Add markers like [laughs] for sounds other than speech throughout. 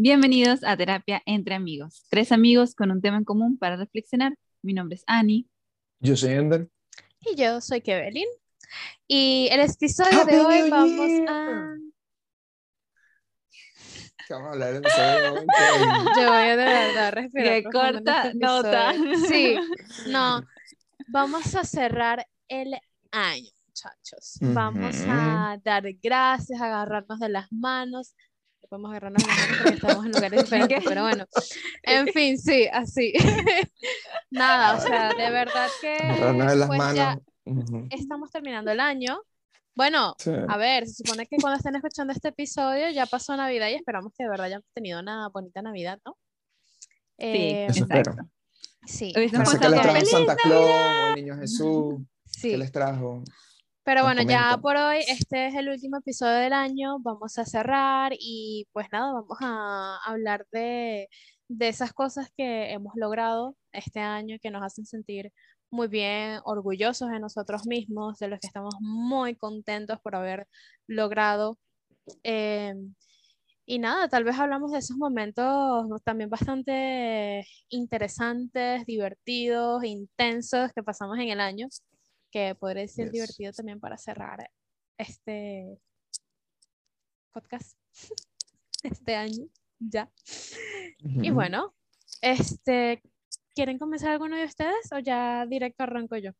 Bienvenidos a Terapia entre Amigos. Tres amigos con un tema en común para reflexionar. Mi nombre es Annie. Yo soy Ender. Y yo soy Kevelin. Y el episodio de hoy vamos a... vamos a hablar en. Yo voy a de verdad respirar. Qué corta este nota. Sí, no. Vamos a cerrar el año, muchachos. Vamos a dar gracias, a agarrarnos de las manos. Podemos agarrarnos las manos porque estamos en lugares diferentes, pero bueno. [laughs] En fin, sí, así. [laughs] Nada, o sea, de verdad que. Agarrarnos de las pues, ya manos. Estamos terminando el año. Bueno, Sí. a ver, se supone que cuando estén escuchando este episodio ya pasó Navidad y esperamos que de verdad hayamos tenido una bonita Navidad, ¿no? Eh, Eso exacto. espero. sí, No sé qué les trajo Santa Claus o el niño Jesús. sí. ¿Qué les trajo? Pero bueno, ya por hoy este es el último episodio del año, vamos a cerrar y pues nada, vamos a hablar de, de esas cosas que hemos logrado este año que nos hacen sentir muy bien, orgullosos de nosotros mismos, de los que estamos muy contentos por haber logrado. Eh, y nada, tal vez hablamos de esos momentos también bastante interesantes, divertidos, intensos que pasamos en el año, que podría ser Yes. divertido también para cerrar este podcast [laughs] este año ya. Y Ujú. bueno, este, ¿quieren comenzar alguno de ustedes o ya directo arranco yo?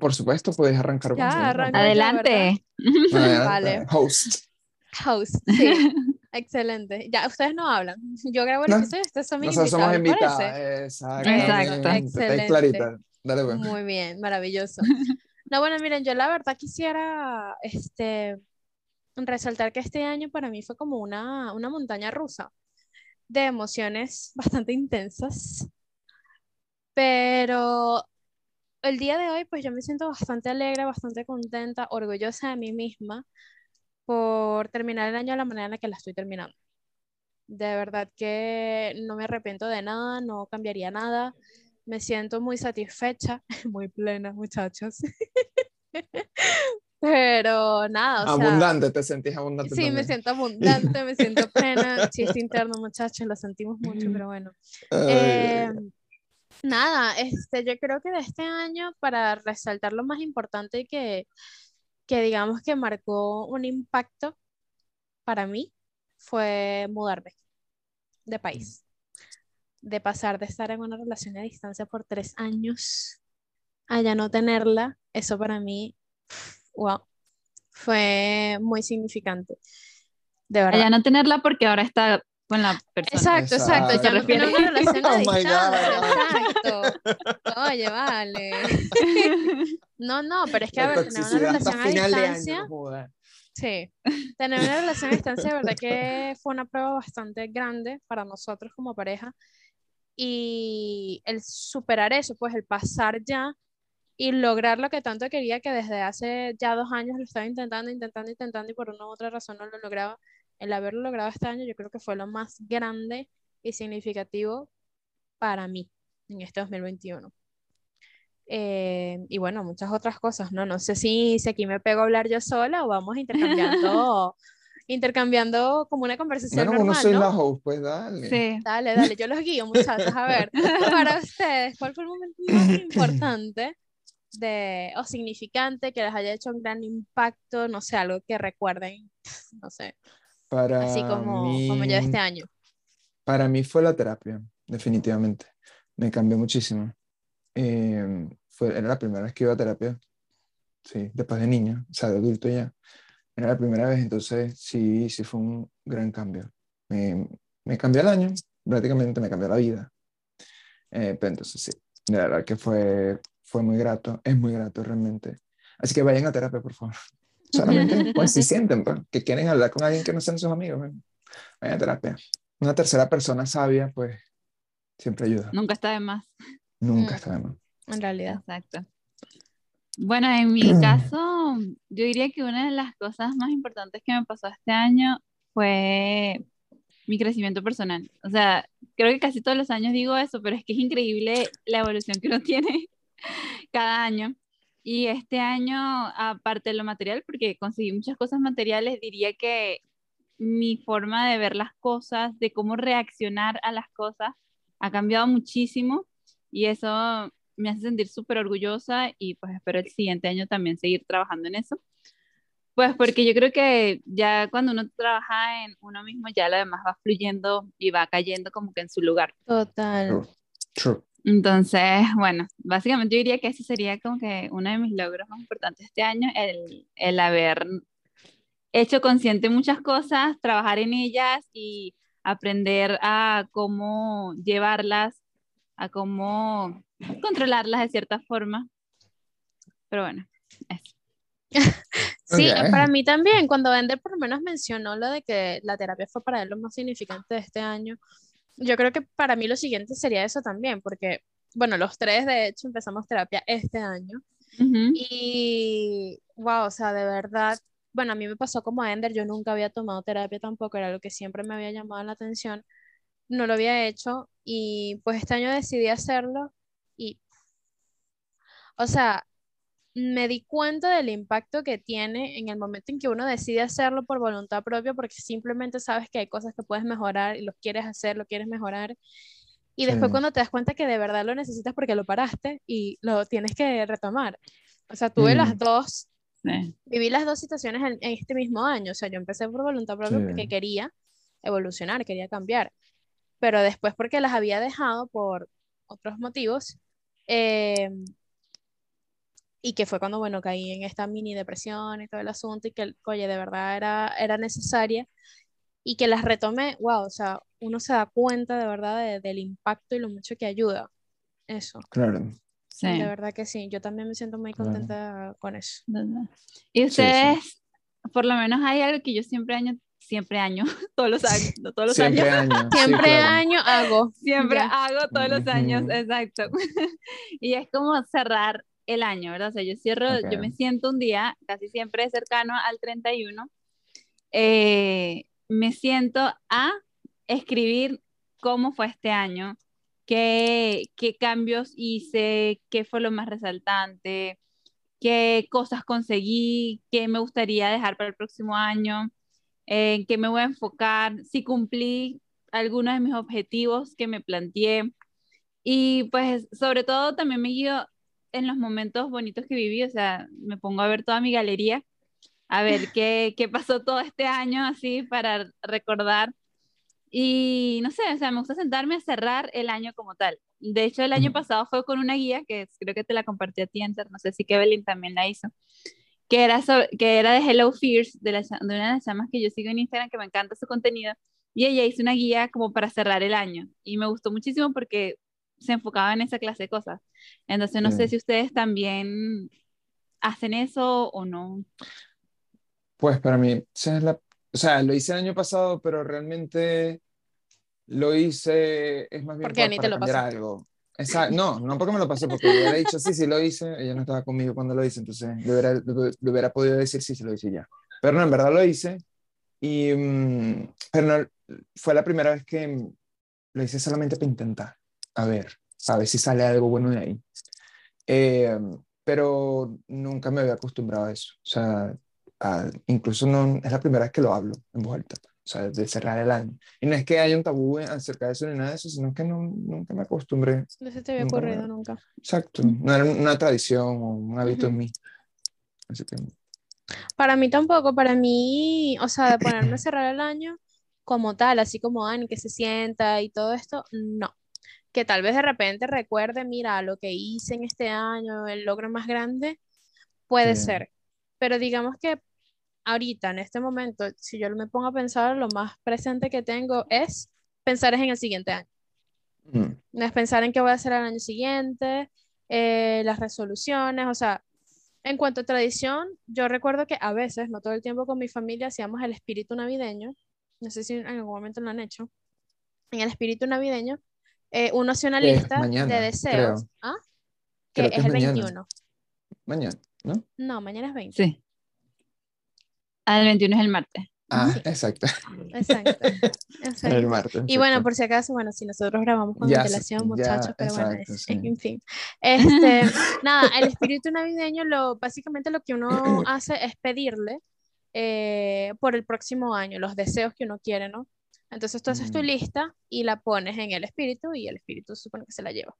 Por supuesto, puedes arrancar Ya, arranca. Adelante. Vale. Host. Host, sí, [laughs] excelente. Ya, ustedes no hablan. Yo grabo el No, episodio, ustedes son mis Nosotros somos invitados, ¿les parece? invitados. Exacto. Exactamente. Está Excelente. clarita. Dale, pues. Muy bien, maravilloso. [laughs] No, bueno, miren, yo la verdad quisiera este, resaltar que este año para mí fue como una, una montaña rusa de emociones bastante intensas, pero el día de hoy pues yo me siento bastante alegre, bastante contenta, orgullosa de mí misma por terminar el año de la manera en la que la estoy terminando. De verdad que no me arrepiento de nada, no cambiaría nada. Me siento muy satisfecha, [laughs] muy plena, muchachos. [laughs] Pero nada, o sea, Abundante, te sentís abundante. sí, me también. siento abundante, me [laughs] siento plena. Chiste interno, muchachos, lo sentimos mucho, pero bueno. Eh, nada, este, yo creo que de este año, para resaltar lo más importante que, que digamos que marcó un impacto para mí, fue mudarme de país. De pasar de estar en una relación a distancia por tres años a ya no tenerla, eso para mí, wow, fue muy significante. De A verdad. ya no tenerla porque ahora está con la persona. Exacto, exacto, ya no Exacto. tiene una relación [laughs] a Oh God. distancia, exacto. Oye, vale. [laughs] No, no, pero es que a ver, tener una relación a año, distancia, no jodas. sí, tener una relación a distancia, de verdad que fue una prueba bastante grande para nosotros como pareja. Y el superar eso, pues el pasar ya y lograr lo que tanto quería, que desde hace ya dos años lo estaba intentando, intentando, intentando y por una u otra razón no lo lograba. El haberlo logrado este año yo creo que fue lo más grande y significativo para mí en este 2021. Eh, y bueno, muchas otras cosas, ¿no? No sé si, si aquí me pego a hablar yo sola o vamos [laughs] intercambiando, intercambiando como una conversación Bueno, uno normal, soy ¿no? la host, pues dale. Sí. Dale, dale, yo los guío, muchachos. A ver, [laughs] para ustedes, ¿cuál fue el momento más [laughs] importante de, o significante que les haya hecho un gran impacto? No sé, algo que recuerden, no sé, Para así como, mí, como yo este año. Para mí fue la terapia, definitivamente. Me cambió muchísimo. Eh, fue, era la primera vez que iba a terapia, sí, después de niño, o sea, de adulto ya. Era la primera vez, entonces sí, sí fue un gran cambio. Me, me cambió el año, prácticamente me cambió la vida. Eh, pero entonces sí, de verdad que fue, fue muy grato, es muy grato realmente. Así que vayan a terapia, por favor. [laughs] Solamente, pues si sienten pues, que quieren hablar con alguien que no sean sus amigos, bueno, vayan a terapia. Una tercera persona sabia, pues siempre ayuda. Nunca está de más. Nunca Mm. está de más. En realidad. Exacto. Bueno, en mi [clears throat] caso, yo diría que una de las cosas más importantes que me pasó este año fue mi crecimiento personal. O sea, creo que casi todos los años digo eso, pero es que es increíble la evolución que uno [laughs] tiene cada año. Y este año, aparte de lo material, porque conseguí muchas cosas materiales, diría que mi forma de ver las cosas, de cómo reaccionar a las cosas, ha cambiado muchísimo y eso me hace sentir súper orgullosa y pues espero el siguiente año también seguir trabajando en eso. Pues porque yo creo que ya cuando uno trabaja en uno mismo, ya lo demás va fluyendo y va cayendo como que en su lugar. Total. True. Entonces, bueno, básicamente yo diría que ese sería como que uno de mis logros más importantes este año, el, el haber hecho consciente muchas cosas, trabajar en ellas y aprender a cómo llevarlas, a cómo [laughs] controlarlas de cierta forma. Pero bueno, eso. [laughs] Sí, Ok. para mí también, cuando Ender por lo menos mencionó lo de que la terapia fue para él lo más significante de este año, yo creo que para mí lo siguiente sería eso también, porque, bueno, los tres de hecho empezamos terapia este año Ujú. y, wow, o sea, de verdad, bueno, a mí me pasó como a Ender, yo nunca había tomado terapia tampoco, era lo que siempre me había llamado la atención, no lo había hecho y pues este año decidí hacerlo o sea, me di cuenta del impacto que tiene en el momento en que uno decide hacerlo por voluntad propia, porque simplemente sabes que hay cosas que puedes mejorar y lo quieres hacer, lo quieres mejorar. Y después Sí. cuando te das cuenta que de verdad lo necesitas porque lo paraste y lo tienes que retomar. O sea, tuve las Mm. dos, Sí. viví las dos situaciones en, en este mismo año. O sea, yo empecé por voluntad propia porque quería evolucionar, quería cambiar. Pero después porque las había dejado por otros motivos. eh, y que fue cuando, bueno, caí en esta mini depresión y todo el asunto y que, oye, de verdad era, era necesaria y que las retomé, wow, o sea, uno se da cuenta de verdad de- del impacto y lo mucho que ayuda. Eso, Claro. Sí. de verdad que sí, yo también me siento muy Claro. contenta con eso. ¿verdad? Y Sí, sí. ustedes, por lo menos hay algo que yo siempre año, siempre año, [laughs] todos los años, no todos los Siempre años, año. [laughs] sí, Siempre claro. año hago. siempre Ya. hago todos los años, exacto. [laughs] y es como cerrar el año, ¿verdad? O sea, yo cierro, yo me siento un día, casi siempre cercano al 31, eh, me siento a escribir cómo fue este año, qué, qué cambios hice, qué fue lo más resaltante, qué cosas conseguí, qué me gustaría dejar para el próximo año, en qué me voy a enfocar, si cumplí algunos de mis objetivos que me planteé. Y pues sobre todo también me guío en los momentos bonitos que viví, o sea, me pongo a ver toda mi galería, a ver qué, qué pasó todo este año así para recordar. Y no sé, o sea, me gusta sentarme a cerrar el año como tal. De hecho, el año pasado fue con una guía que creo que te la compartí a ti, Enter, no sé si Kevin también la hizo, que era, sobre- que era de Hello Fears, de, la, de una de las chamas que yo sigo en Instagram, que me encanta su contenido, y ella hizo una guía como para cerrar el año. Y me gustó muchísimo porque se enfocaba en esa clase de cosas. Entonces, no sé Sí. si ustedes también hacen eso o no. Pues para mí, esa es la, o sea, lo hice el año pasado, pero realmente lo hice, es más bien Porque para lo cambiar algo. Esa- no, no porque me lo pasé, porque yo hubiera dicho sí, sí lo hice, ella no estaba conmigo cuando lo hice, entonces le hubiera, le- le hubiera podido decir sí, sí lo hice ya. Pero no, en verdad lo hice, y, mm, pero no, fue la primera vez que lo hice solamente para intentar, a ver, a ver si sale algo bueno de ahí. Eh, pero nunca me había acostumbrado a eso, o sea, a- incluso no, es la primera vez que lo hablo en voz alta, o sea, de cerrar el año. Y no es que haya un tabú acerca de eso ni nada de eso, sino que no, nunca me acostumbré. No se te había Nunca me- ocurrido nunca. Exacto, no era una tradición o un hábito en mí. Así que, Para mí tampoco, para mí, o sea, de ponerme a cerrar el año como tal, así como Ani, que se sienta y todo esto, no. Que tal vez de repente recuerde, mira, lo que hice en este año, el logro más grande, puede Sí. ser. Pero digamos que ahorita, en este momento, si yo me pongo a pensar, lo más presente que tengo es pensar en el siguiente año. mm, No es pensar en qué voy a hacer el año siguiente, eh, las resoluciones, o sea, en cuanto a tradición, yo recuerdo que a veces, no todo el tiempo con mi familia, hacíamos el espíritu navideño, no sé si en algún momento lo han hecho, en el espíritu navideño, eh, uno hace una Que es lista mañana, de deseos, creo. ¿ah? Creo Que que es es el mañana. 21. mañana, ¿no? No, mañana es 20. Sí. Ah, el 21 es el martes. Ah, Sí. exacto, Exacto. [laughs] el exacto. martes. Y bueno, por si acaso, bueno, si nosotros grabamos con ya, muchachos, pero bueno, exacto, es- sí. en fin. Este, [laughs] nada, el espíritu navideño, lo, básicamente lo que uno [clears throat] hace es pedirle eh, por el próximo año, los deseos que uno quiere, ¿no? Entonces tú haces tu Mm. lista y la pones en el espíritu y el espíritu supone que se la lleva.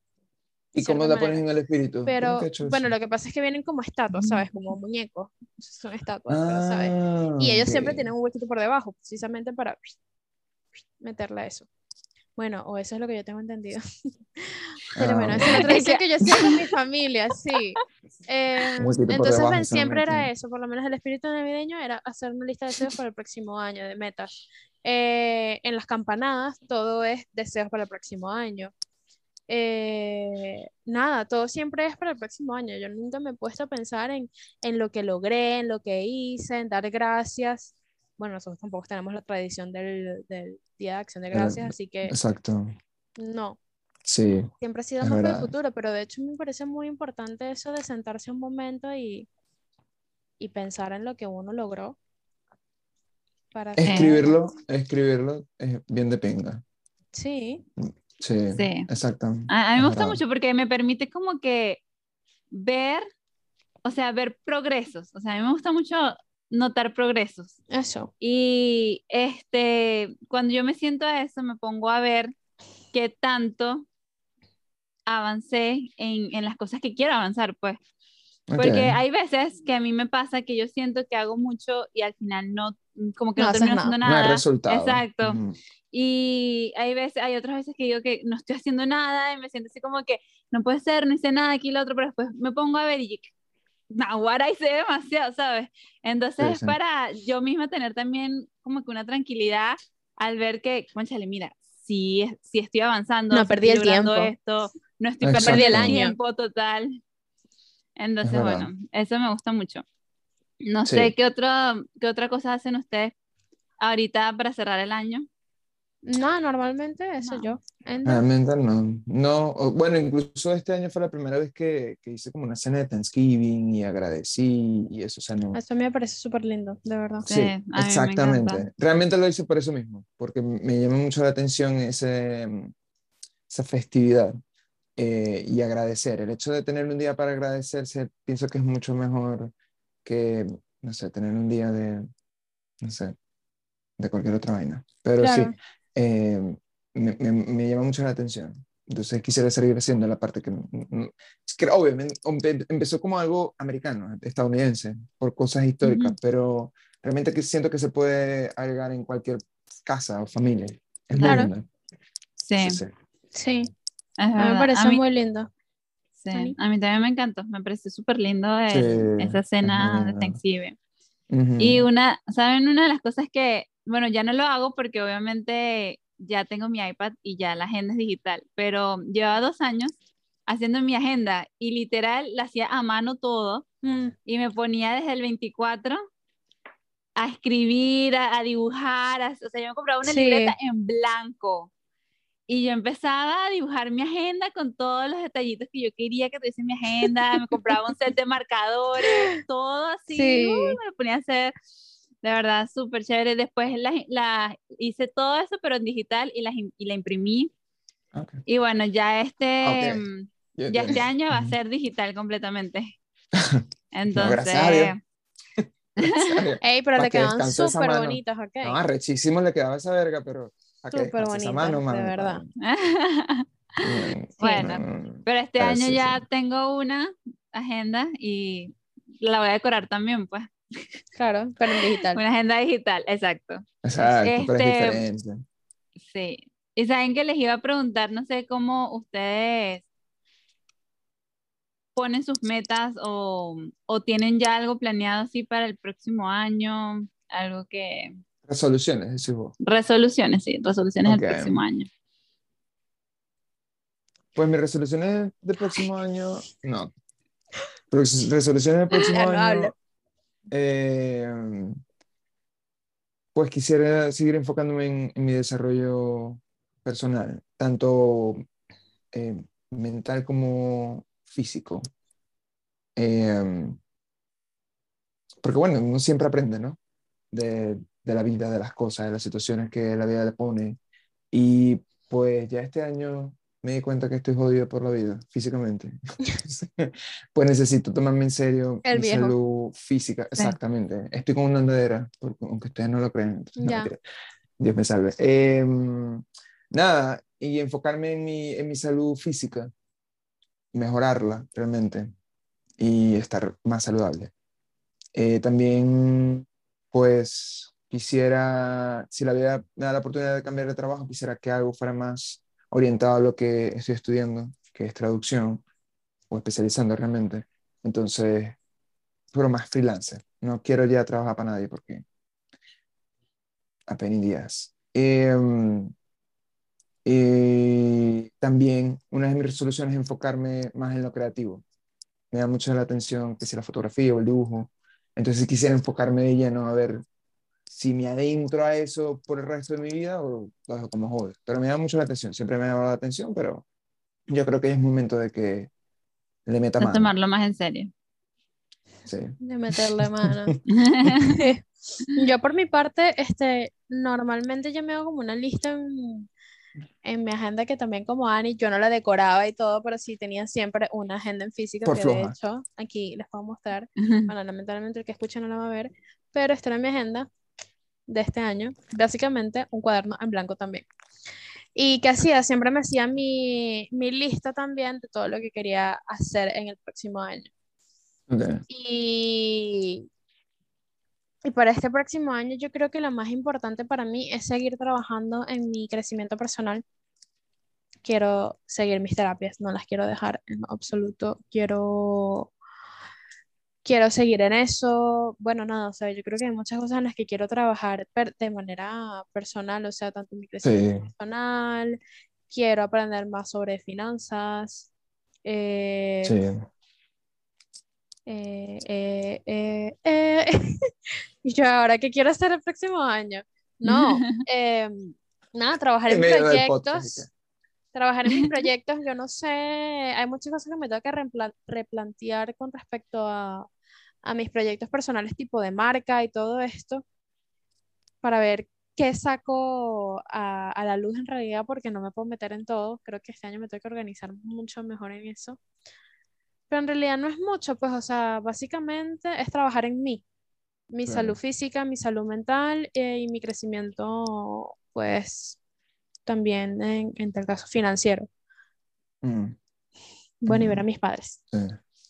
¿Y cómo la pones manera. en el espíritu? Pero bueno, lo que pasa es que vienen como estatuas, ¿sabes? Como muñecos. Son estatuas, pero, ¿sabes? Ah, Y ellos siempre ok. tienen un huequito por debajo, precisamente para meterle a eso. Bueno, o eso es lo que yo tengo entendido. [laughs] Pero Ah, bueno, esa es la ok. tradición que yo sigo con mi [laughs] familia, sí. Eh, entonces, debajo lo siempre era eso, por lo menos el espíritu navideño era hacer una lista de deseos para el próximo año, de metas. Eh, en las campanadas todo es deseos para el próximo año. Eh, nada, todo siempre es para el próximo año. Yo nunca me he puesto a pensar en, en lo que logré, en lo que hice, en dar gracias. Bueno, nosotros tampoco tenemos la tradición del, del Día de Acción de Gracias, así que Exacto. no, Sí, siempre ha sido más para el futuro, pero de hecho me parece muy importante eso de sentarse un momento y, y pensar en lo que uno logró para escribirlo, escribirlo es bien de pinga. Sí, Sí, Sí. exacto. A, a mí me gusta mucho porque me permite como que ver, o sea, ver progresos. O sea, a mí me gusta mucho notar progresos. eso. Y este, cuando yo me siento a eso, me pongo a ver qué tanto avancé en, en las cosas que quiero avanzar, pues. Porque Ok. hay veces que a mí me pasa que yo siento que hago mucho y al final no, como que No no, termino nada. haciendo No hay nada. resultado. Exacto. Ujú. Y hay veces, hay otras veces que digo que no estoy haciendo nada y me siento así como que no puede ser, no hice nada aquí y lo otro, pero después me pongo a ver y ahora hice demasiado, ¿sabes? Entonces Sí, es sí. para yo misma tener también como que una tranquilidad al ver que, conchale, mira, sí, es- sí estoy avanzando, No sí perdí estoy el logrando tiempo. esto, no estoy perdiendo el año. tiempo total. Entonces, verdad. bueno, eso me gusta mucho. No Sí. sé qué, otro, qué otra cosa hacen ustedes ahorita para cerrar el año. No, normalmente eso No. yo. Realmente no. No, bueno, incluso este año fue la primera vez que, que hice como una cena de Thanksgiving y agradecí y eso, o sea, no. Eso me parece súper lindo, de verdad. Sí, Sí, exactamente. Realmente lo hice por eso mismo, porque me llama mucho la atención ese, esa festividad eh, y agradecer. El hecho de tener un día para agradecerse, pienso que es mucho mejor que, no sé, tener un día de, no sé, de cualquier otra vaina. Pero Claro. sí, eh, me, me- me llama mucho la atención. Entonces quisiera seguir haciendo la parte que, mm, mm, es que obviamente empe- empezó como algo americano, estadounidense, por cosas históricas, Ujú. pero realmente que siento que se puede agregar en cualquier casa o familia. Es Claro. muy. Sí, Sí, sí. Es me verdad. A mí, muy lindo. sí, a mí también me encantó. Me pareció súper lindo el- Sí, esa es cena muy de. Thanksgiving. Ujú. Y una, ¿saben? Una de las cosas que, bueno, ya no lo hago porque obviamente ya tengo mi iPad y ya la agenda es digital, pero llevaba dos años haciendo mi agenda y literal la hacía a mano todo Mm, y me ponía desde el 24 a escribir, a, a dibujar, a- o sea, yo me compraba una Sí. libreta en blanco y yo empezaba a dibujar mi agenda con todos los detallitos que yo quería que tuviese mi agenda, me compraba un set de marcadores, todo [laughs] así, Sí. uy, me lo ponía a hacer, de verdad, súper chévere. Después la, la- hice todo eso, pero en digital y la, y la imprimí. Ok. Y bueno, ya este, Ok. mm, Ya ya este año va a ser digital completamente. [laughs] No, Entonces, [laughs] Dios. Ey, pero Pa' le que quedan descanse esa súper bonitas, ok. No, arrechísimo le quedaba esa verga, pero Súper mano, de verdad. [laughs] Bueno, pero este pero año sí, ya sí. tengo una agenda y la voy a decorar también, pues. Claro, pero en digital. Una agenda digital, exacto. Exacto, pero es Este, diferente. Sí. Y saben que les iba a preguntar, no sé cómo ustedes ponen sus metas o, o tienen ya algo planeado así para el próximo año, algo que... Resoluciones, decís vos. Resoluciones, sí, resoluciones Ok. del próximo año. Pues mis resoluciones del próximo año, no. Res- Resoluciones del próximo [laughs] no año, eh, pues quisiera seguir enfocándome en, en mi desarrollo personal, tanto eh, mental como físico. Eh, porque bueno, uno siempre aprende, ¿no? De, de la vida, de las cosas, de las situaciones que la vida le pone. Y pues ya este año me di cuenta que estoy jodido por la vida, físicamente. [laughs] [laughs] pues necesito tomarme en serio El mi viejo. salud física. Exactamente. Estoy con una andadera, porque, aunque ustedes no lo entonces, no. Dios me salve. Em, nada, y enfocarme en mi, en mi salud física, mejorarla realmente y estar más saludable. Eh, también, pues, quisiera, si la vida me da la oportunidad de cambiar de trabajo, quisiera que algo fuera más orientado a lo que estoy estudiando, que es traducción, o especializando realmente. Entonces, pero más freelancer. No quiero ya trabajar para nadie porque apenas días. Em, y también una de mis resoluciones es enfocarme más en lo creativo. Me da mucho la atención que si la fotografía o el dibujo. Entonces quisiera enfocarme de lleno a ver si me adentro a eso por el resto de mi vida o lo dejo como hobby. Pero me da mucho la atención, siempre me ha dado la atención, pero yo creo que es momento de que le meta A mano. tomarlo más en serio. Sí. De meterle mano. [laughs] [laughs] Yo por mi parte, este, normalmente yo me hago como una lista en, en mi agenda que también como Ani, yo no la decoraba y todo, pero sí tenía siempre una agenda en física Por que de floja. hecho aquí les puedo mostrar. Bueno, lamentablemente el que escucha no la va a ver, pero esta era mi agenda de este año. Básicamente un cuaderno en blanco también. Y que hacía, siempre me hacía mi, mi lista también de todo lo que quería hacer en el próximo año. Y, y para este próximo año yo creo que lo más importante para mí es seguir trabajando en mi crecimiento personal. Quiero seguir mis terapias, no las quiero dejar en absoluto. Quiero, quiero seguir en eso. Bueno, nada, o sea, yo creo que hay muchas cosas en las que quiero trabajar de manera personal, o sea, tanto mi crecimiento Sí. personal, quiero aprender más sobre finanzas. eh, Sí. eh, eh. [laughs] Y yo, ¿ahora qué quiero hacer el próximo año? No, [laughs] em, nada, trabajar En en proyectos, trabajar en mis [laughs] proyectos, yo no sé, hay muchas cosas que me tengo que replantear con respecto a, a mis proyectos personales, tipo de marca y todo esto, para ver qué saco a, a la luz en realidad, porque no me puedo meter en todo, creo que este año me tengo que organizar mucho mejor en eso. Pero en realidad no es mucho, pues, o sea, básicamente es trabajar en mí, mi Claro. salud física, mi salud mental eh, y mi crecimiento, pues, también en, en tal caso financiero. Mm, Bueno, y ver a Mm. mis padres. sí.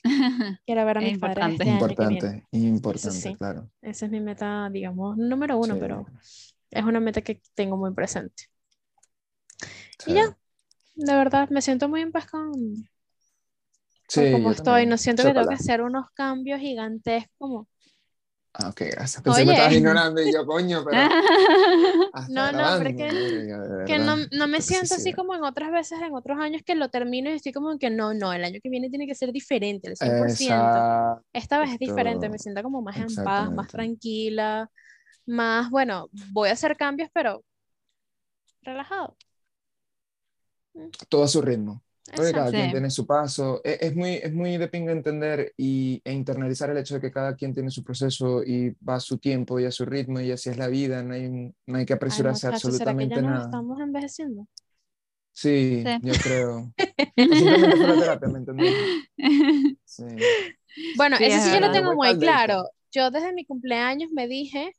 [laughs] Quiero ver a Es mis padres importante. este que viene. Importante, importante, sí. claro. Esa es mi meta, digamos, número uno, Sí, pero es una meta que tengo muy presente. sí. Y ya, de verdad, me siento muy en paz con, con Sí, cómo yo estoy. también. No siento que tengo que hacer unos cambios gigantescos como... Ah, ok, gracias. Pensé que me Oye. estabas ignorando y yo, [laughs] coño, pero. [laughs] No, no, es que- que no, no me siento así toxicidad. como en otras veces, en otros años que lo termino y estoy como que no, no, el año que viene tiene que ser diferente, el 100%. Exacto. Esta vez es diferente, me siento como más en paz, más tranquila, más, bueno, voy a hacer cambios, pero relajado. Todo a su ritmo. Cada Exacto. quien Sí. tiene su paso. E- Es, muy, es muy de pinga entender y, e internalizar el hecho de que cada quien tiene su proceso y va a su tiempo y a su ritmo y así es la vida. No hay, no hay que Ay, apresurarse a muchachos, ¿será que ya absolutamente nos nada. estamos envejeciendo? Sí, Sí. yo creo. [laughs] Simplemente fue la terapia, ¿me entendés? [laughs] Sí. Bueno, Sí, eso es sí yo lo tengo muy claro. Yo desde mi cumpleaños me dije,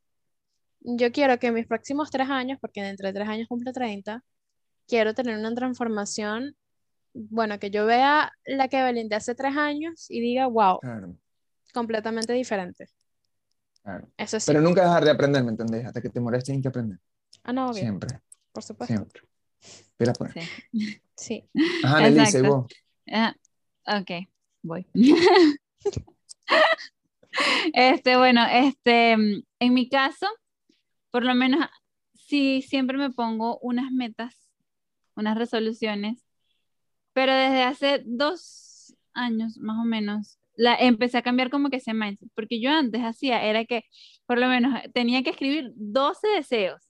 yo quiero que en mis próximos tres años, porque dentro de tres años cumple 30, quiero tener una transformación, bueno, que yo vea la que Evelyn de hace tres años y diga, wow, Claro, completamente diferente. claro. Eso sí. Pero nunca dejar de aprender, ¿me entendés? Hasta que te mueres tienes que aprender. Ah, no, obvio, Siempre, por supuesto. siempre. Pila pues. Sí. Sí. Ajá, y vos. Ah, ok, voy. [laughs] Este, bueno, este, en mi caso, por lo menos, sí, siempre me pongo unas metas, unas resoluciones, pero desde hace dos años, más o menos, la empecé a cambiar como que ese mindset, porque yo antes hacía, era que, por lo menos, tenía que escribir 12 deseos,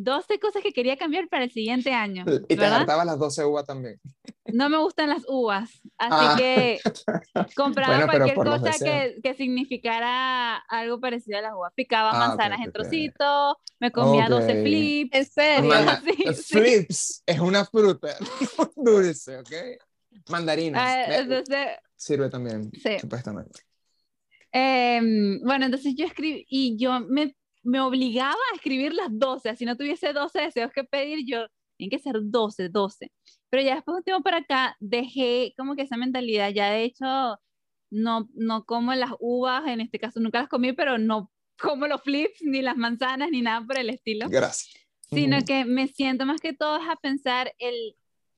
12 cosas que quería cambiar para el siguiente año, [laughs] Y te ¿verdad? hartabas las 12 uvas también. no me gustan las uvas, así Ah. que [laughs] compraba Bueno, cualquier cosa que, que significara algo parecido a las uvas. Picaba Ah, manzanas ok, en trocitos, me comía Ok. 12 flips. ¿En serio? [laughs] Manda- Sí, sí. Flips es una fruta dulce, ¿ok? Mandarinas. Ah, eh, entonces, Sirve también, Sí. supuestamente. Em, bueno, entonces yo escribí y yo me, me obligaba a escribir las 12, si no tuviese 12 deseos que pedir, yo, tienen que ser 12, 12. Pero ya después de un tiempo para acá, dejé como que esa mentalidad, ya de hecho, no, no como las uvas, en este caso nunca las comí, pero no como los flips, ni las manzanas, ni nada por el estilo, Gracias. sino Ujú. que me siento más que todo a pensar el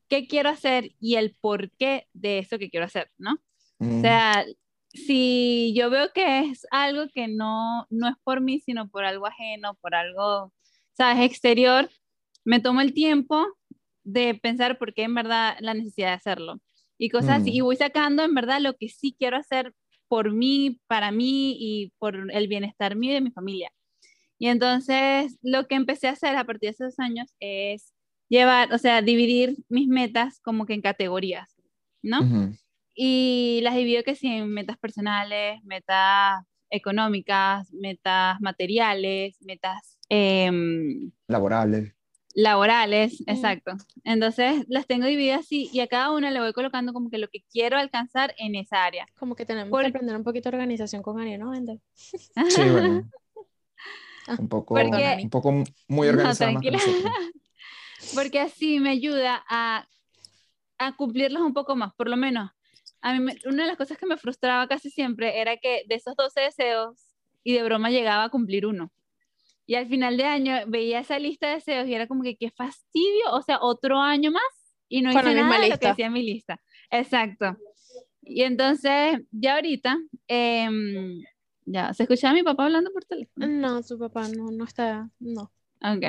qué quiero hacer y el por qué de eso que quiero hacer, ¿no? Mm, O sea, si yo veo que es algo que no, no es por mí, sino por algo ajeno, por algo, ¿sabes? Exterior, me tomo el tiempo de pensar por qué en verdad la necesidad de hacerlo. Y cosas así. Mm. Y voy sacando en verdad lo que sí quiero hacer por mí, para mí y por el bienestar mío y de mi familia. Y entonces lo que empecé a hacer a partir de esos años es llevar, o sea, dividir mis metas como que en categorías, ¿no? Y las divido que sí en metas personales, metas económicas, metas materiales, metas Laborables. laborales, Mm. exacto. Entonces las tengo divididas así y a cada una le voy colocando como que lo que quiero alcanzar en esa área. Como que tenemos Por- que aprender un poquito de organización con Ani, ¿no? Wendell? [laughs] Sí, bueno. Ah, Un poco, Porque- un poco muy No, organizada nosotros. [laughs] Porque así me ayuda a, a cumplirlos un poco más, por lo menos. A mí me- una de las cosas que me frustraba casi siempre era que de esos 12 deseos y de broma llegaba a cumplir uno. Y al final de año veía esa lista de deseos y era como que qué fastidio, o sea, otro año más y no Con hice nada de lo que decía en mi lista. Exacto. Y entonces, ya ahorita, em, ya, ¿se escuchaba mi papá hablando por teléfono? No, tu papá no, no está, no. Ok.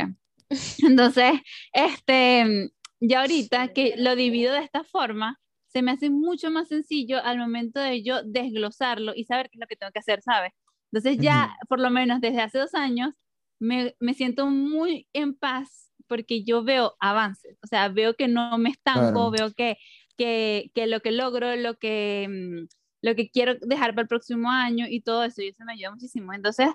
[laughs] Entonces, este, ya ahorita que lo divido de esta forma, se me hace mucho más sencillo al momento de yo desglosarlo y saber qué es lo que tengo que hacer, ¿sabes? Entonces ya, por lo menos desde hace dos años, me, me siento muy en paz porque yo veo avances, o sea, veo que no me estanco, Claro. veo que, que, que lo que logro, lo que, mm, lo que quiero dejar para el próximo año y todo eso, y eso me ayuda muchísimo. Entonces,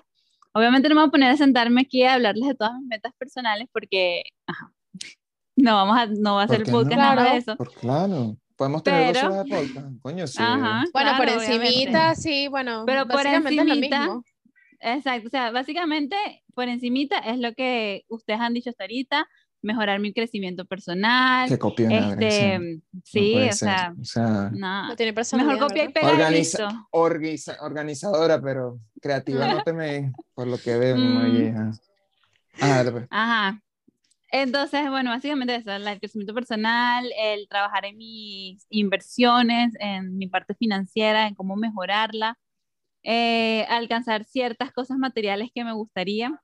Obviamente no me voy a poner a sentarme aquí a hablarles de todas mis metas personales porque ajá, [laughs] no vamos a, no va a ¿Por ser podcast no? nada Claro. de eso. Por claro. Podemos tener dos Pero- horas de podcast. Coño, sí. Ajá, Bueno, por obviamente. encimita, sí, bueno, Pero por básicamente es lo encimita, mismo. Exacto, o sea, básicamente por encimita es lo que ustedes han dicho hasta ahorita, mejorar mi crecimiento personal, Que copión, este, sí, o ser. sea, O sea, no, No tiene personalidad, mejor copia y ¿verdad? pega y Organiza- listo. organiza- organizadora, pero creativa no te me, por lo que veo, [laughs] Mm. molleja. Ah, pues. Ajá. Entonces, bueno, básicamente eso, el crecimiento personal, el trabajar en mis inversiones, en mi parte financiera, en cómo mejorarla, eh, alcanzar ciertas cosas materiales que me gustaría.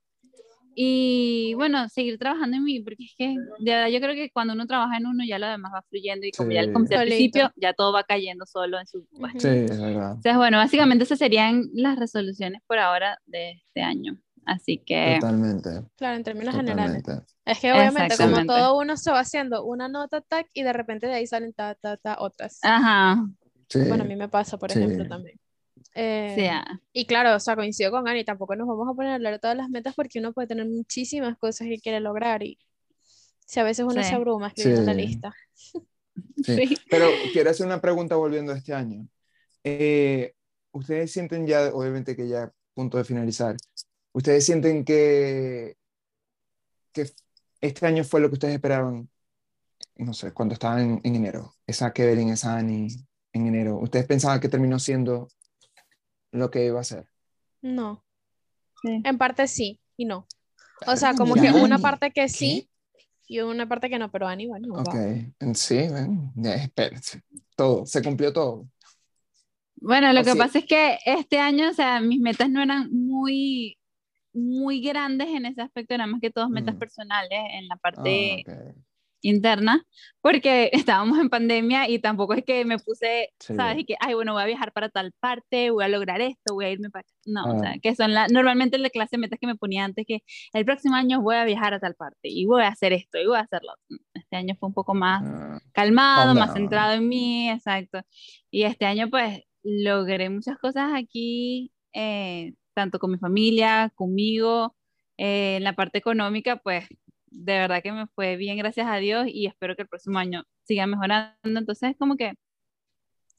Y bueno, seguir trabajando en mí, porque es que de verdad yo creo que cuando uno trabaja en uno ya lo demás va fluyendo y como ya Sí. lo comenté al principio, ya todo va cayendo solo en su. Ujú. Sí, es verdad. Entonces, bueno, básicamente esas serían las resoluciones por ahora de este año. Así que, Totalmente. Claro, en términos generales. Es que obviamente como todo uno se va haciendo una nota tac y de repente de ahí salen ta, ta, ta, otras. ajá, Sí. Bueno, a mí me pasa, por Sí. ejemplo, también. Eh, sí, ah, Y claro, o sea, coincido con Ani, tampoco nos vamos a poner a hablar de todas las metas porque uno puede tener muchísimas cosas que quiere lograr y si a veces uno Sí. se abruma escribiendo la lista. Sí. [laughs] sí. Pero quiero hacer una pregunta volviendo a este año. Eh, ustedes sienten ya, obviamente que ya a punto de finalizar, ustedes sienten que, que este año fue lo que ustedes esperaban, no sé, cuando estaban en, en enero, esa Kevin, esa Annie en enero, ¿ustedes pensaban que terminó siendo lo que iba a ser? No, Sí. en parte sí y no. O sea, como que una parte que ¿Qué? sí y una parte que no, pero Ani, bueno, Ok, wow. sí, ven, ya, espérense. Todo, se cumplió todo. Bueno, lo que sí. pasa es que este año, o sea, mis metas no eran muy, muy grandes en ese aspecto, eran más que todas metas Mm. personales en la Ah, parte ok. interna, porque [laughs] estábamos en pandemia y tampoco es que me puse, Sí. ¿sabes? Y que, ay, bueno, voy a viajar para tal parte, voy a lograr esto, voy a irme para... No, o Ah. sea, que son la, normalmente la clase de metas que me ponía antes, que el próximo año voy a viajar a tal parte y voy a hacer esto y voy a hacerlo. Este año fue un poco más Ah, calmado, calm más centrado en mí, exacto. Y este año pues logré muchas cosas aquí, eh, tanto con mi familia, conmigo, eh, en la parte económica, pues de verdad que me fue bien, gracias a Dios, y espero que el próximo año siga mejorando. Entonces, como que, o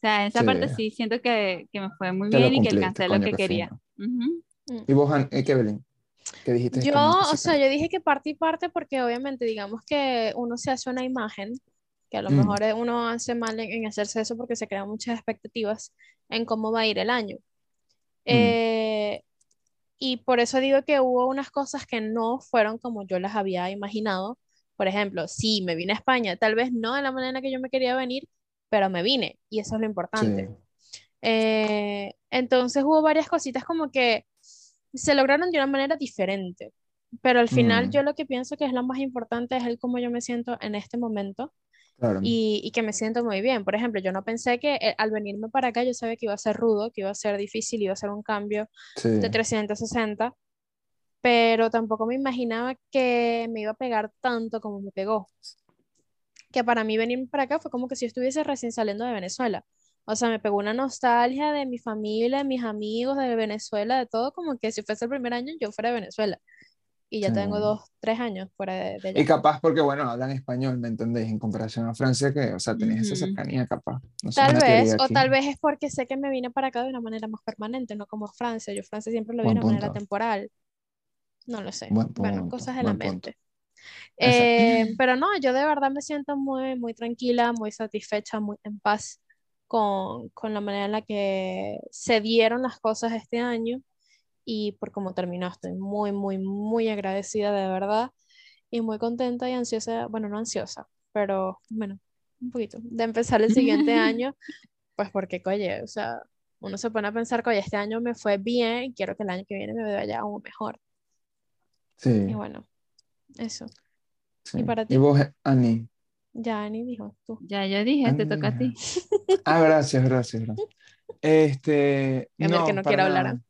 sea, en esa Sí. parte sí siento que, que me fue muy Te bien y que alcancé lo que quería. fino. Ujú. ¿Y vos, eh, qué, Belén? ¿Qué dijiste? Yo, o sea, yo dije que parte y parte porque obviamente digamos que uno se hace una imagen, que a lo Mm. mejor uno hace mal en, en hacerse eso porque se crean muchas expectativas en cómo va a ir el año. Mm. Eh, y por eso digo que hubo unas cosas que no fueron como yo las había imaginado. Por ejemplo, sí, me vine a España, tal vez no de la manera que yo me quería venir, pero me vine y eso es lo importante. Sí. Eh, entonces hubo varias cositas como que se lograron de una manera diferente, pero al final Mm. yo lo que pienso que es lo más importante es el cómo yo me siento en este momento Claro. y, y que me siento muy bien. Por ejemplo, yo no pensé que eh, al venirme para acá yo sabía que iba a ser rudo, que iba a ser difícil, iba a ser un cambio Sí. de 360, pero tampoco me imaginaba que me iba a pegar tanto como me pegó. Que para mí venir para acá fue como que si estuviese recién saliendo de Venezuela. O sea, me pegó una nostalgia de mi familia, de mis amigos, de Venezuela, de todo, como que si fuese el primer año yo fuera de Venezuela. Y ya Sí. tengo dos, tres años fuera de, de Y allá. capaz porque, bueno, hablan español, ¿me entendéis? En comparación a Francia, que, o sea, tenés esa Ujú. cercanía, capaz. No Tal vez, o aquí. tal vez es porque sé que me vine para acá de una manera más permanente, no como Francia. Yo Francia siempre lo vi de una manera punto. temporal. No lo sé. Buen Bueno, punto, cosas de la punto. mente. Eh, [laughs] pero no, yo de verdad me siento muy, muy tranquila, muy satisfecha, muy en paz con, con la manera en la que se dieron las cosas este año y por cómo terminó. Estoy muy, muy, muy agradecida de verdad y muy contenta y ansiosa, bueno, no ansiosa, pero bueno, un poquito, de empezar el siguiente [laughs] año, pues porque, oye, o sea, uno se pone a pensar que, oye, este año me fue bien y quiero que el año que viene me vaya aún mejor. Sí, Y bueno, eso. sí. para ti? ¿Y vos, Ani? Ya ni dijo tú. Ya yo dije, te toca a ti. Ah, gracias, gracias, gracias. [laughs] Este, En el no, que no para quiero hablar, nada.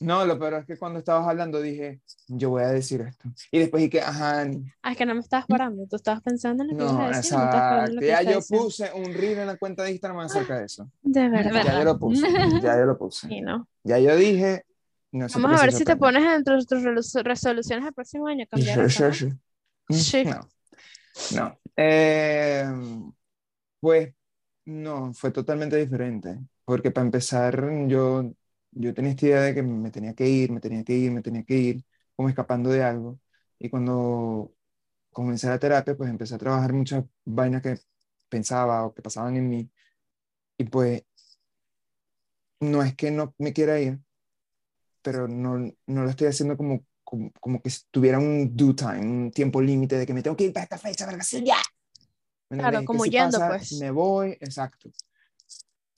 No, lo peor es que cuando estabas hablando dije, yo voy a decir esto. Y después dije, ajá, Ani. Ah, es que no me estabas parando, tú estabas pensando en lo que ibas No, a decir, exacto. Ya yo puse un reel en la cuenta de Instagram acerca de eso. De verdad. Ya yo lo puse, [laughs] ya yo lo puse. Sí, ¿no? Ya yo dije, no sé Vamos a ver si te pones entre tus resolu- resoluciones el próximo año, [laughs] cambiar eso, ¿no? Sí. No, no. Eh, pues no, fue totalmente diferente. Porque para empezar, yo, yo tenía esta idea de que me tenía que ir, me tenía que ir, me tenía que ir, como escapando de algo. Y cuando comencé la terapia, pues empecé a trabajar muchas vainas que pensaba o que pasaban en mí. Y pues no es que no me quiera ir, pero no, no lo estoy haciendo como, como, como que tuviera un due time, un tiempo límite de que me tengo que ir para esta fecha, verga, sí, ya. ¿Me Claro, como si yendo, pasa, pues. Me voy, exacto.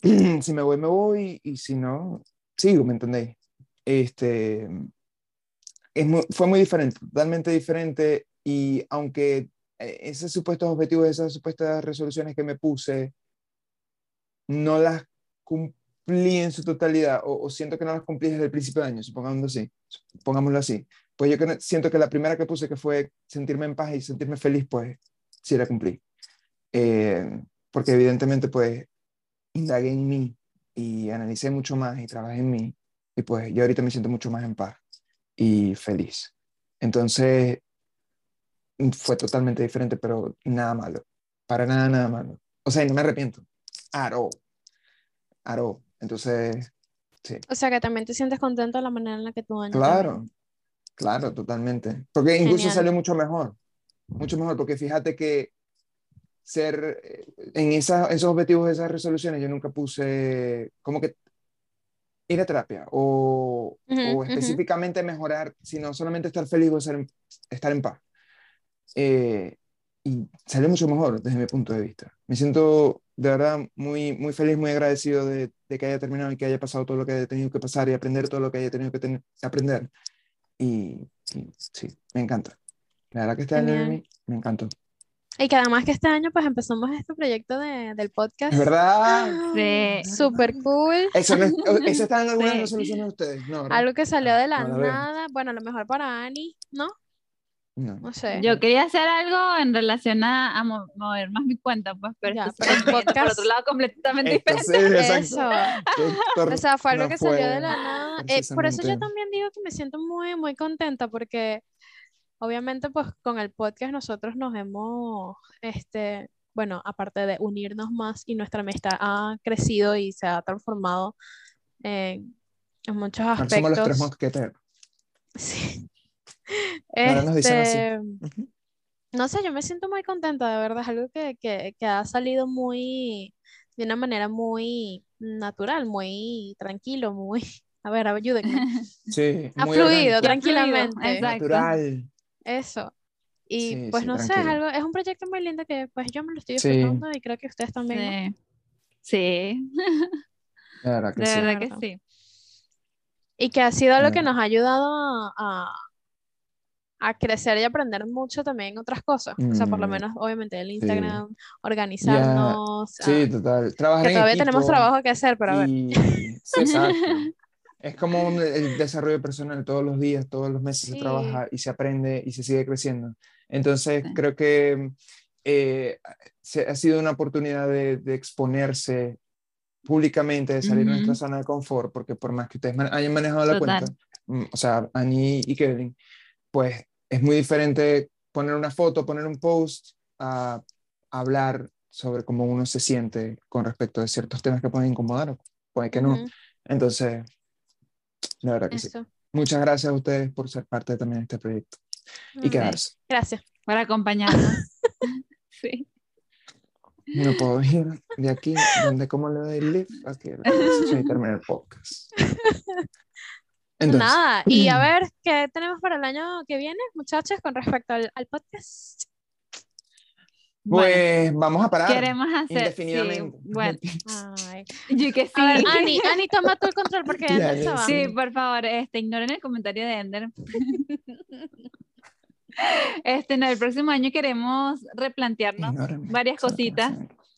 [clears throat] si me voy, me voy, y si no, sigo, ¿me entendéis? Este, es muy- fue muy diferente, totalmente diferente, y aunque eh, esos supuestos objetivos, esas supuestas resoluciones que me puse, no las cumplí en su totalidad, o, o siento que no las cumplí desde el principio de año, supongámoslo así, pongámoslo así. Pues yo siento que la primera que puse, que fue sentirme en paz y sentirme feliz, pues sí la cumplí. Eh, porque evidentemente, pues, indagué en mí y analicé mucho más y trabajé en mí, y pues yo ahorita me siento mucho más en paz y feliz. Entonces, fue totalmente diferente, pero nada malo, para nada, nada malo. O sea, no me arrepiento, at all. Entonces, sí, O sea, que también te sientes contento de la manera en la que tu año claro, claro, totalmente. Porque incluso Genial. salió mucho mejor, mucho mejor, porque fíjate que ser eh, en esa- esos objetivos, esas resoluciones, yo nunca puse como que ir a terapia o, Ujú, o ujú. específicamente mejorar, sino solamente estar feliz o ser estar en paz. Eh, y salió mucho mejor desde mi punto de vista. Me siento de verdad muy, muy feliz, muy agradecido de, de que haya terminado y que haya pasado todo lo que haya tenido que pasar y aprender todo lo que haya tenido que tener- aprender. Y, y sí, me encanta. La verdad que este año me encantó. Y que además que este año pues empezamos este proyecto de, del podcast. Verdad. [gasps] Sí. Súper cool. Eso, no es- [laughs] eso está en alguna Sí. resolución de ustedes, ¿no? ¿verdad? Algo que salió de la No la veo. nada. Bueno, a lo mejor para Ani, ¿no? No. No sé. Yo quería hacer algo en relación a, a mo- mover más mi cuenta, pues, pero Ya, pero el yendo por podcast- otro lado completamente diferente. Eso. O sea, fue algo no que salió de fue la nada. Eh, por eso yo también digo que me siento muy, muy contenta porque obviamente pues con el podcast nosotros nos hemos, este, bueno, aparte de unirnos más y nuestra amistad ha crecido y se ha transformado en, en muchos Ahora somos los tres aspectos. mosqueteros. [laughs] Sí. Ahora nos dicen así. Este, Ujú. no sé, yo me siento muy contenta, de verdad, es algo que, que, que ha salido muy, de una manera muy natural, muy tranquilo, muy, [laughs] a ver, ayúdenme, Sí, ha muy fluido orgánico, tranquilamente, exacto. natural. Eso. Y Sí, pues sí, no sé, es tranquilo. algo, es un proyecto muy lindo que pues yo me lo estoy Sí. disfrutando y creo que ustedes también, ¿no? Sí, sí, La verdad que de sí. verdad que sí. Y que ha sido lo que nos ha ayudado a, a, a crecer y aprender mucho también otras cosas. O sea, por lo Mm, menos, obviamente, el sí. Organizarnos, organizarnos. Sí, a- total. Trabajar que en todavía tenemos equipo trabajo que hacer, pero a ver. y- sí, exacto. [laughs] Es como un- [laughs] el desarrollo personal todos los días, todos los meses Sí. se trabaja y se aprende y se sigue creciendo. Entonces, Sí. creo que eh, se- ha sido una oportunidad de, de exponerse públicamente, de salir de nuestra zona de confort, porque por más que ustedes man- hayan manejado la Total. cuenta, mm, o sea, Annie y Kevin, pues es muy diferente poner una foto, poner un post, a hablar sobre cómo uno se siente con respecto a ciertos temas que pueden incomodar o puede que no. Ujú, Entonces, la verdad que sí. Muchas gracias a ustedes por ser parte también de este proyecto y quedarse. Gracias. Por acompañarnos. [laughs] Sí. No puedo ir de aquí, donde como le doy live, a que la conversación y termine el podcast. Entonces, [laughs] Nada, y a ver, ¿qué tenemos para el año que viene, muchachos, con respecto al, al podcast? Bueno, pues vamos a parar queremos hacer. sí, indefinidamente. bueno, [laughs] Ay. yo que sí. A ver, Ani, [laughs] Ani, toma tú el control porque Ya, Ender ya se va. Sí, por favor, este, ignoren el comentario de Ender. [laughs] Este, en el próximo año queremos replantearnos Ignórenme, varias cositas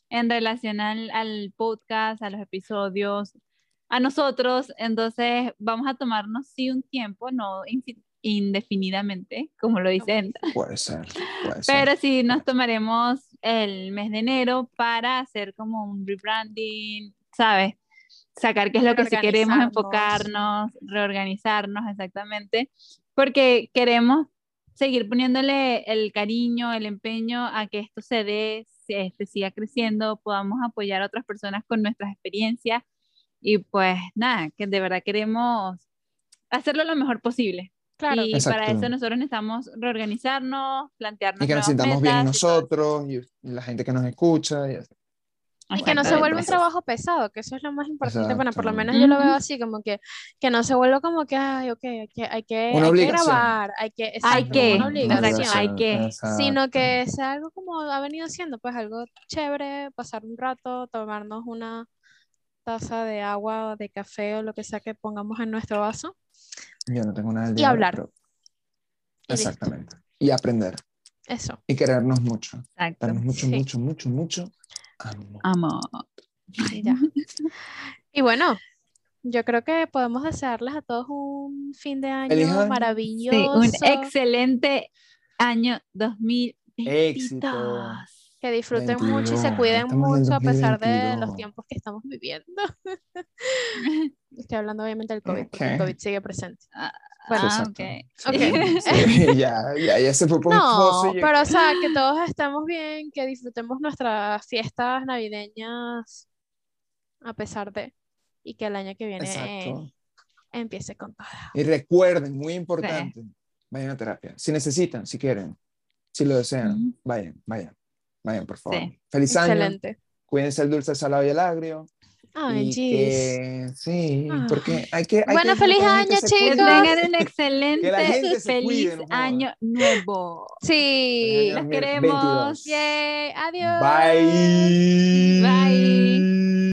en relación al, al podcast, a los episodios, a nosotros. Entonces, vamos a tomarnos sí un tiempo, no indefinidamente, como lo dice Ender, [laughs] Puede ser, puede ser. pero sí nos tomaremos el mes de enero para hacer como un rebranding, ¿sabes? Sacar qué es lo que sí queremos enfocarnos, reorganizarnos exactamente, porque queremos seguir poniéndole el cariño, el empeño a que esto se dé, se este, siga creciendo, podamos apoyar a otras personas con nuestras experiencias y pues nada, que de verdad queremos hacerlo lo mejor posible. Claro. Y para Exacto. eso nosotros necesitamos reorganizarnos, plantearnos y que nos sintamos bien metas y nosotros y la gente que nos escucha. y así. Y que no se vuelva un trabajo pesado, que eso es lo más importante. Bueno, por lo menos yo lo veo así, como que, que no se vuelva como que, ay, ok, hay que, hay que, Una hay que grabar, hay que, Hay exacto, que, una obligación. hay que. Sino que sea algo como ha venido siendo, pues algo chévere, pasar un rato, tomarnos una taza de agua o de café o lo que sea que pongamos en nuestro vaso. Yo no tengo nada del Y hablar. pero- Y listo. Exactamente. Y aprender. Eso. Y querernos mucho. Exacto. Darnos mucho, Sí. mucho, mucho, mucho amor. Amor. y ya. Y bueno, yo creo que podemos desearles a todos un fin de año año. Sí, maravilloso. un excelente año 2022. Éxito. Que disfruten mucho y se 22, cuiden estamos mucho a pesar de 2022. los tiempos que estamos viviendo. [laughs] Estoy hablando obviamente del COVID, porque el. COVID sigue presente. Ah, Bueno, ah, exacto. ok. [laughs] Ok. Sí, [laughs] ya, ya, ya se fue por No, pero o sea, que todos estemos bien, que disfrutemos nuestras fiestas navideñas a pesar de, y que el año que viene Exacto. empiece con todo. Y recuerden, muy importante, vayan a terapia. Si necesitan, si quieren, si lo desean, Ujú. vayan, vayan, vayan, por favor. Sí. Feliz año. Excelente. Cuídense el dulce, el salado y el agrio. Ay, y jeez. que, sí, Ah. porque hay que. hay Bueno, que feliz año, Que chicos. tengan un excelente, feliz cuide, no jodan. año nuevo. Sí, año Los queremos. 2022. Yay, adiós. Bye.